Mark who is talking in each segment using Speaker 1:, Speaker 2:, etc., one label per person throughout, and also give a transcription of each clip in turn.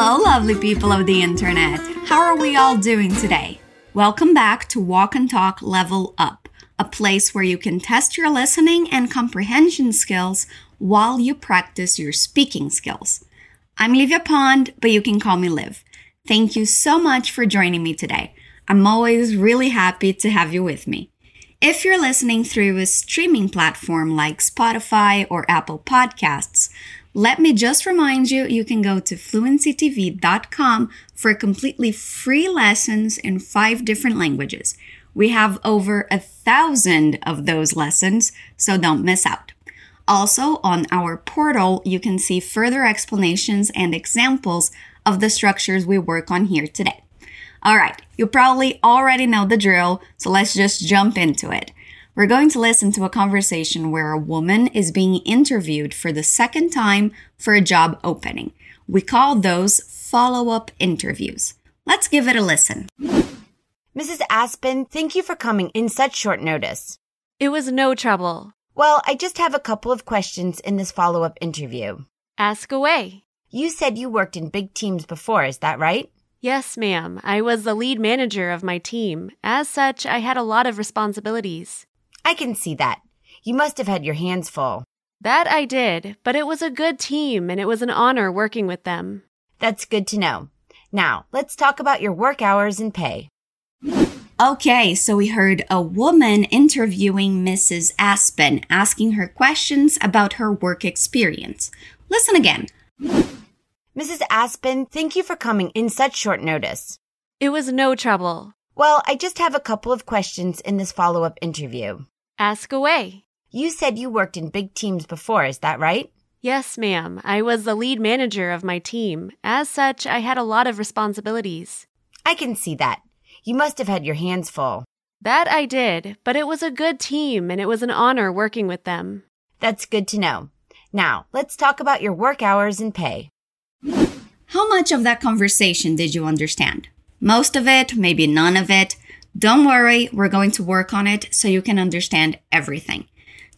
Speaker 1: Hello, lovely people of the internet. How are we all doing today? Welcome back to Walk and Talk Level Up, a place where you can test your listening and comprehension skills while you practice your speaking skills. I'm Livia Pond, but you can call me Liv. Thank you so much for joining me today. I'm always really happy to have you with me. If you're listening through a streaming platform like Spotify or Apple Podcasts, let me just remind you you can go to fluencytv.com for completely free lessons in five different languages. We have over a thousand of those lessons, so don't miss out. Also, on our portal, you can see further explanations and examples of the structures we work on here today. All right, you probably already know the drill, so let's just jump into it. We're going to listen to a conversation where a woman is being interviewed for the second time for a job opening. We call those follow up interviews. Let's give it a listen.
Speaker 2: Mrs. Aspen, thank you for coming in such short notice.
Speaker 3: It was no trouble.
Speaker 2: Well, I just have a couple of questions in this follow up interview.
Speaker 3: Ask away.
Speaker 2: You said you worked in big teams before, is that right?
Speaker 3: Yes, ma'am. I was the lead manager of my team. As such, I had a lot of responsibilities.
Speaker 2: I can see that. You must have had your hands full.
Speaker 3: That I did, but it was a good team and it was an honor working with them.
Speaker 2: That's good to know. Now, let's talk about your work hours and pay.
Speaker 1: Okay, so we heard a woman interviewing Mrs. Aspen, asking her questions about her work experience. Listen again.
Speaker 2: Mrs. Aspen, thank you for coming in such short notice.
Speaker 3: It was no trouble.
Speaker 2: Well, I just have a couple of questions in this follow up interview.
Speaker 3: Ask away.
Speaker 2: You said you worked in big teams before, is that right?
Speaker 3: Yes, ma'am. I was the lead manager of my team. As such, I had a lot of responsibilities.
Speaker 2: I can see that. You must have had your hands full.
Speaker 3: That I did, but it was a good team and it was an honor working with them.
Speaker 2: That's good to know. Now, let's talk about your work hours and pay.
Speaker 1: How much of that conversation did you understand? Most of it, maybe none of it. Don't worry, we're going to work on it so you can understand everything.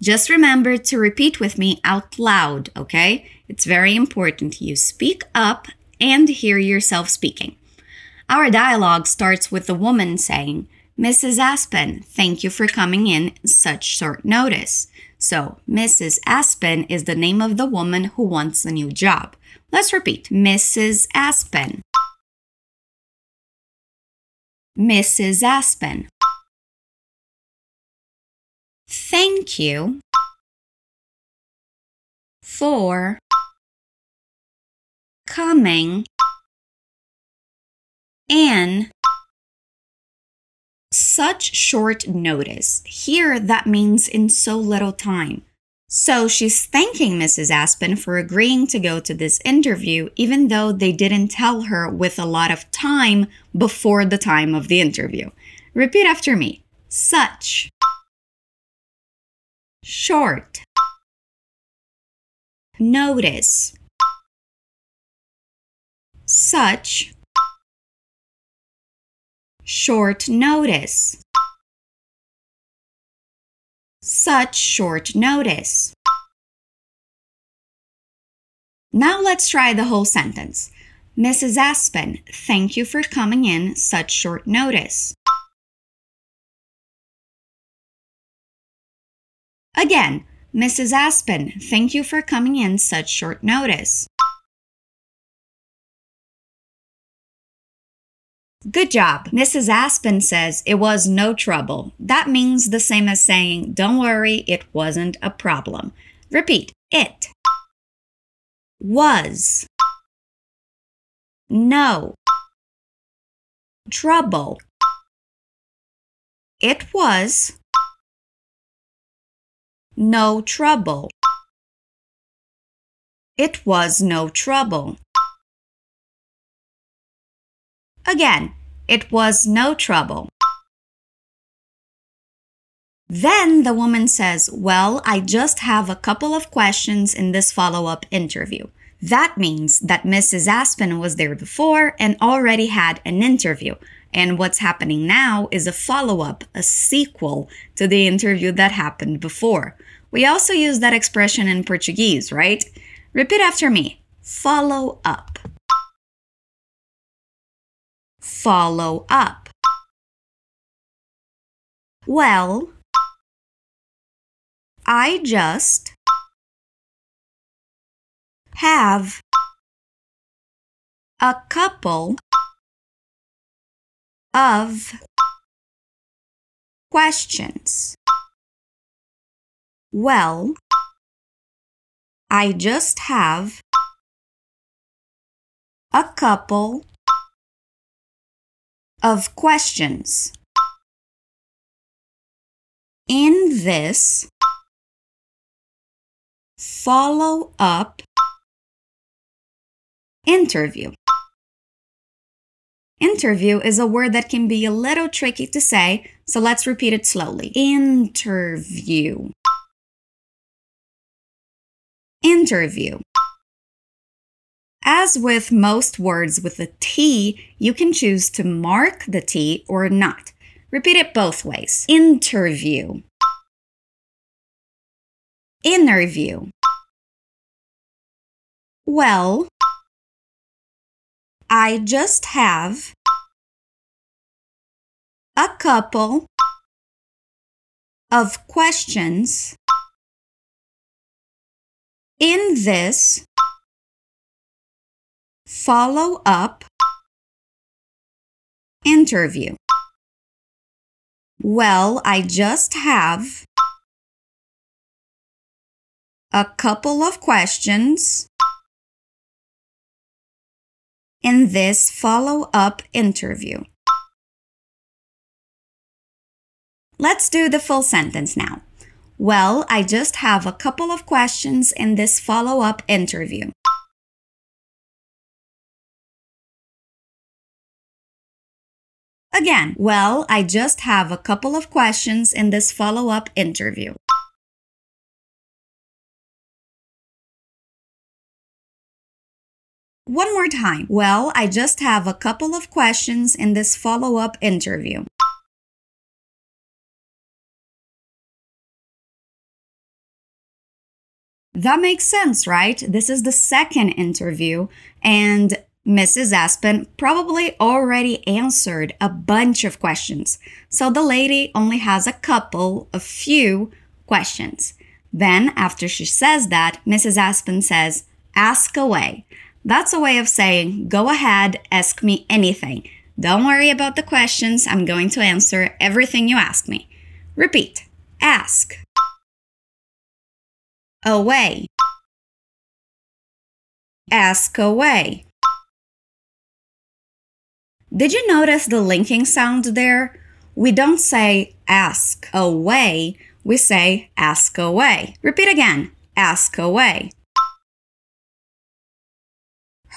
Speaker 1: Just remember to repeat with me out loud, okay? It's very important you speak up and hear yourself speaking. Our dialogue starts with the woman saying, Mrs. Aspen, thank you for coming in such short notice. So, Mrs. Aspen is the name of the woman who wants a new job. Let's repeat Mrs. Aspen. Mrs. Aspen. Thank you for coming in such short notice. Here, that means in so little time. So she's thanking Mrs. Aspen for agreeing to go to this interview, even though they didn't tell her with a lot of time before the time of the interview. Repeat after me. Such, short, notice, such, short notice such short notice. Now let's try the whole sentence. Mrs. Aspen, thank you for coming in such short notice. Again, Mrs. Aspen, thank you for coming in such short notice. Good job. Mrs. Aspen says it was no trouble. That means the same as saying, don't worry, it wasn't a problem. Repeat it was no trouble. It was no trouble. It was no trouble. Again, it was no trouble. Then the woman says, Well, I just have a couple of questions in this follow up interview. That means that Mrs. Aspen was there before and already had an interview. And what's happening now is a follow up, a sequel to the interview that happened before. We also use that expression in Portuguese, right? Repeat after me follow up. Follow up. Well, I just have a couple of questions. Well, I just have a couple of questions. In this follow up interview. Interview is a word that can be a little tricky to say, so let's repeat it slowly. Interview. Interview. As with most words with a T, you can choose to mark the T or not. Repeat it both ways. Interview. Interview. Well, I just have a couple of questions in this follow up interview. Well, I just have a couple of questions in this follow up interview. Let's do the full sentence now. Well, I just have a couple of questions in this follow up interview. Again, well, I just have a couple of questions in this follow up interview. One more time. Well, I just have a couple of questions in this follow up interview. That makes sense, right? This is the second interview, and Mrs. Aspen probably already answered a bunch of questions. So the lady only has a couple, a few questions. Then, after she says that, Mrs. Aspen says, Ask away. That's a way of saying, go ahead, ask me anything. Don't worry about the questions, I'm going to answer everything you ask me. Repeat ask. Away. Ask away. Did you notice the linking sound there? We don't say ask away, we say ask away. Repeat again ask away.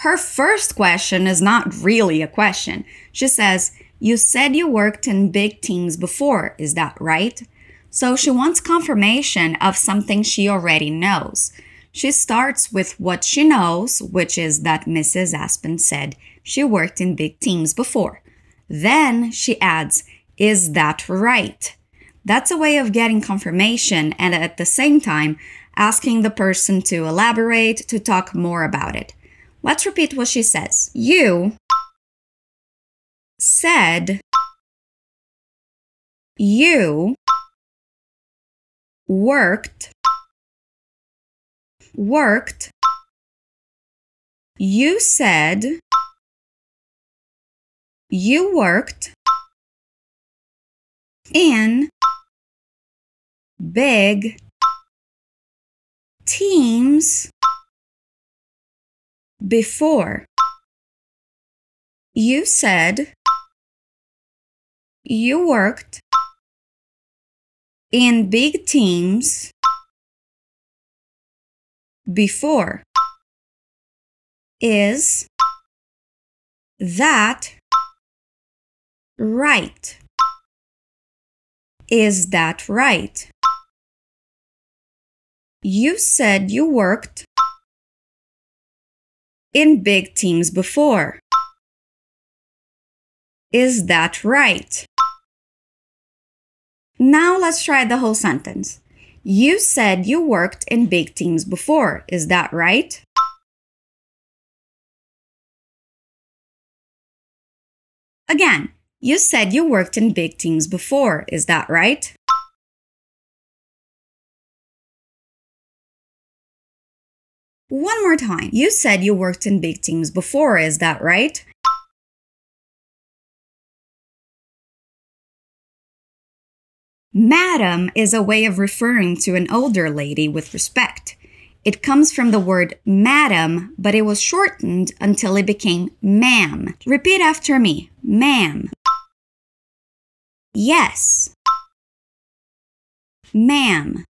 Speaker 1: Her first question is not really a question. She says, You said you worked in big teams before, is that right? So she wants confirmation of something she already knows. She starts with what she knows, which is that Mrs. Aspen said she worked in big teams before. Then she adds, Is that right? That's a way of getting confirmation and at the same time asking the person to elaborate, to talk more about it. Let's repeat what she says. You said you worked worked you said you worked in big teams before. You said you worked in big teams before. Is that right? Is that right? You said you worked in big teams before. Is that right? Now let's try the whole sentence. You said you worked in big teams before. Is that right? Again, you said you worked in big teams before, is that right? One more time. You said you worked in big teams before, is that right? Madam is a way of referring to an older lady with respect. It comes from the word madam, but it was shortened until it became ma'am. Repeat after me ma'am. Yes. Ma'am.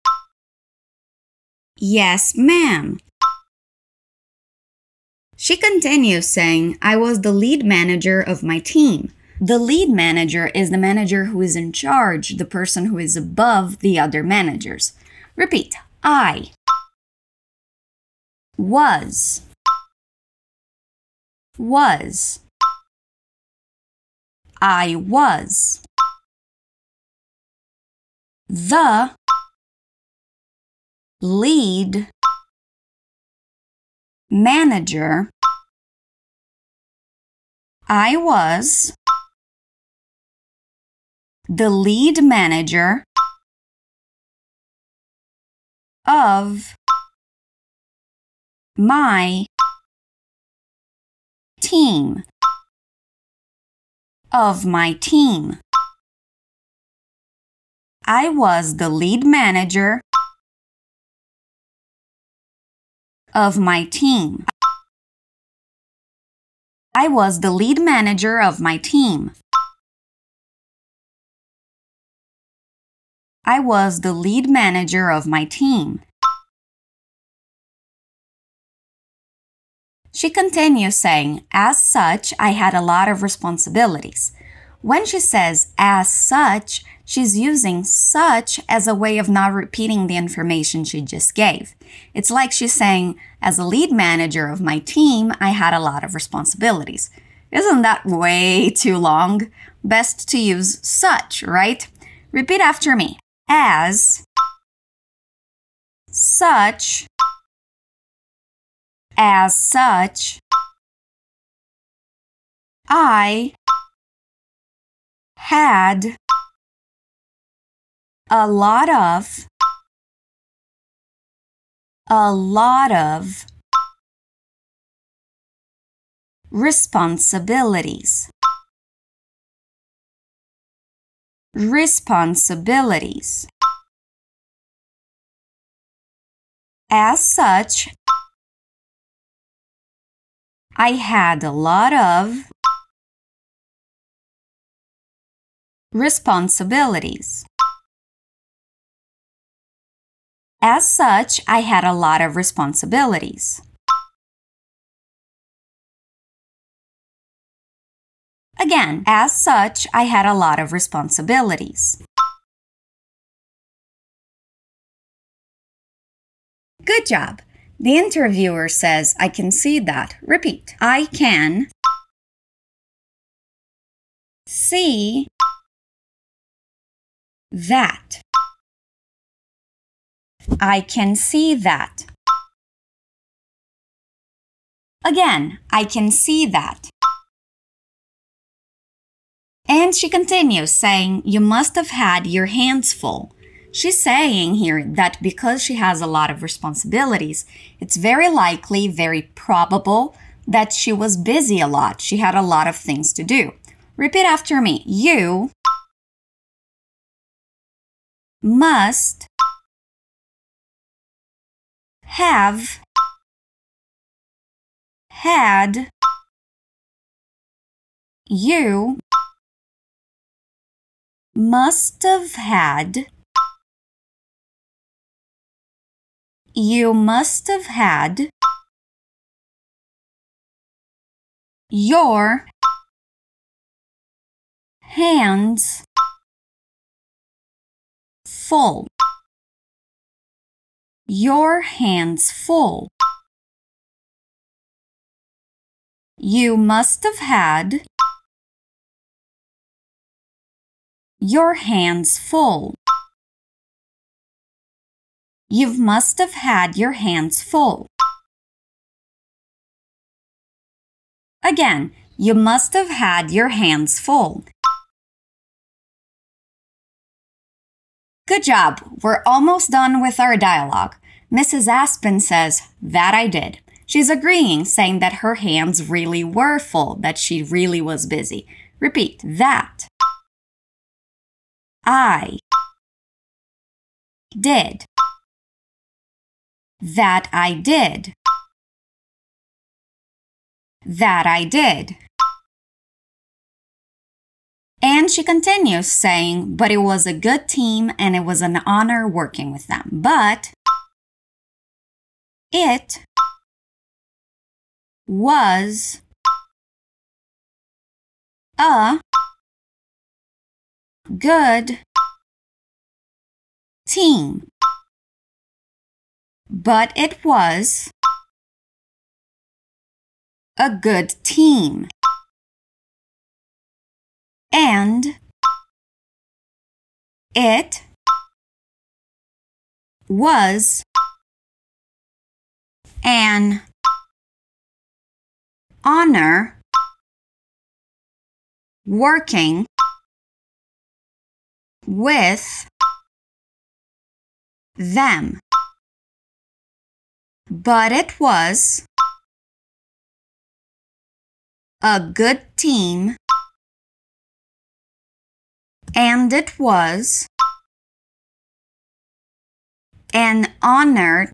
Speaker 1: Yes, ma'am. She continues saying, I was the lead manager of my team. The lead manager is the manager who is in charge, the person who is above the other managers. Repeat I was was I was the lead manager I was the lead manager of my team of my team. I was the lead manager of my team. I was the lead manager of my team. I was the lead manager of my team. She continues saying, As such, I had a lot of responsibilities. When she says as such, she's using such as a way of not repeating the information she just gave. It's like she's saying, as a lead manager of my team, I had a lot of responsibilities. Isn't that way too long? Best to use such, right? Repeat after me. As such as such, I had a lot of a lot of responsibilities responsibilities as such I had a lot of responsibilities. As such, I had a lot of responsibilities. Again, as such, I had a lot of responsibilities. Good job! The interviewer says, I can see that. Repeat. I can see that. I can see that. Again, I can see that. And she continues saying, You must have had your hands full. She's saying here that because she has a lot of responsibilities, it's very likely, very probable that she was busy a lot. She had a lot of things to do. Repeat after me. You must have had you must have had You must have had your hands full. Your hands full. You must have had your hands full. You must have had your hands full. Again, You must have had your hands full. Good job. We're almost done with our dialogue. Mrs. Aspen says, That I did. She's agreeing, saying that her hands really were full, that she really was busy. Repeat that. I did. That I did. That I did. And she continues saying, but it was a good team and it was an honor working with them. But it was a good team. But it was a good team. And it was an honor working with them. But it was a good team and it was an honor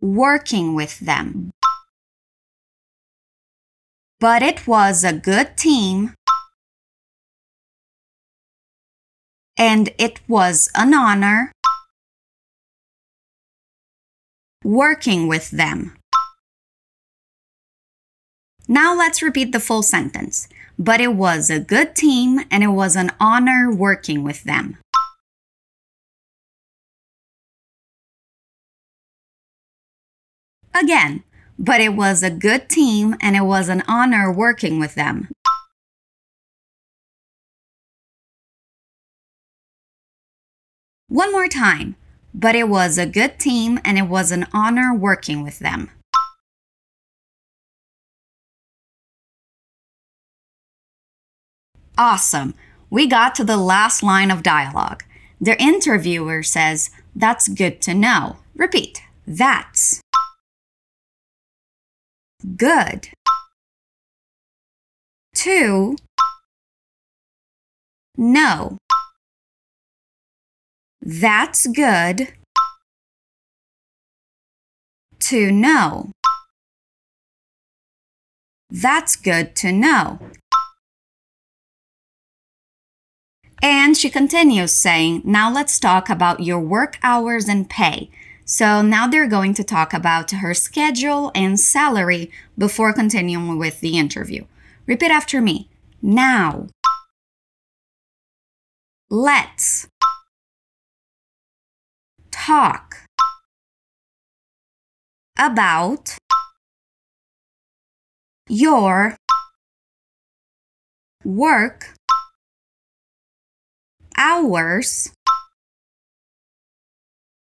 Speaker 1: working with them. But it was a good team and it was an honor working with them. Now let's repeat the full sentence. But it was a good team and it was an honor working with them. Again, but it was a good team and it was an honor working with them. One more time. But it was a good team and it was an honor working with them. Awesome. We got to the last line of dialogue. The interviewer says, That's good to know. Repeat. That's good to know. That's good to know. That's good to know. And she continues saying, Now let's talk about your work hours and pay. So now they're going to talk about her schedule and salary before continuing with the interview. Repeat after me. Now. Let's talk about your work hours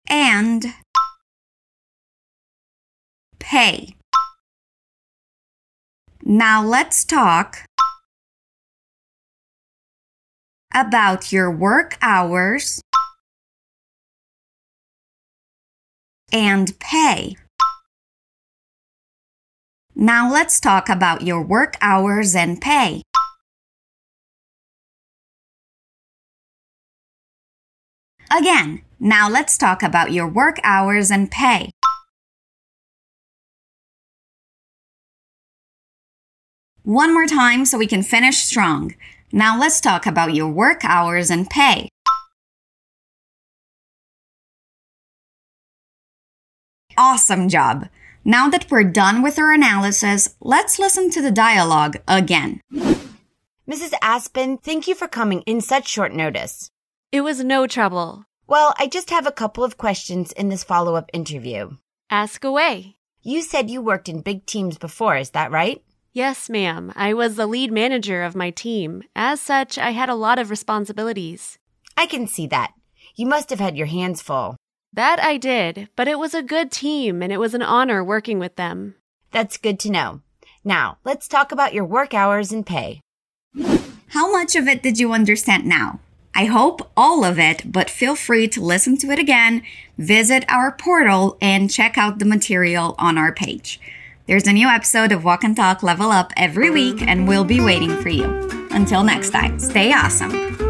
Speaker 1: and pay. Now let's talk about your work hours and pay. Now let's talk about your work hours and pay. Again, now let's talk about your work hours and pay. One more time so we can finish strong. Now let's talk about your work hours and pay. Awesome job! Now that we're done with our analysis, let's listen to the dialogue again.
Speaker 2: Mrs. Aspen, thank you for coming in such short notice.
Speaker 3: It was no trouble.
Speaker 2: Well, I just have a couple of questions in this follow up interview.
Speaker 3: Ask away.
Speaker 2: You said you worked in big teams before, is that right?
Speaker 3: Yes, ma'am. I was the lead manager of my team. As such, I had a lot of responsibilities.
Speaker 2: I can see that. You must have had your hands full.
Speaker 3: That I did, but it was a good team and it was an honor working with them.
Speaker 2: That's good to know. Now, let's talk about your work hours and pay.
Speaker 1: How much of it did you understand now? I hope all of it, but feel free to listen to it again, visit our portal, and check out the material on our page. There's a new episode of Walk and Talk Level Up every week, and we'll be waiting for you. Until next time, stay awesome.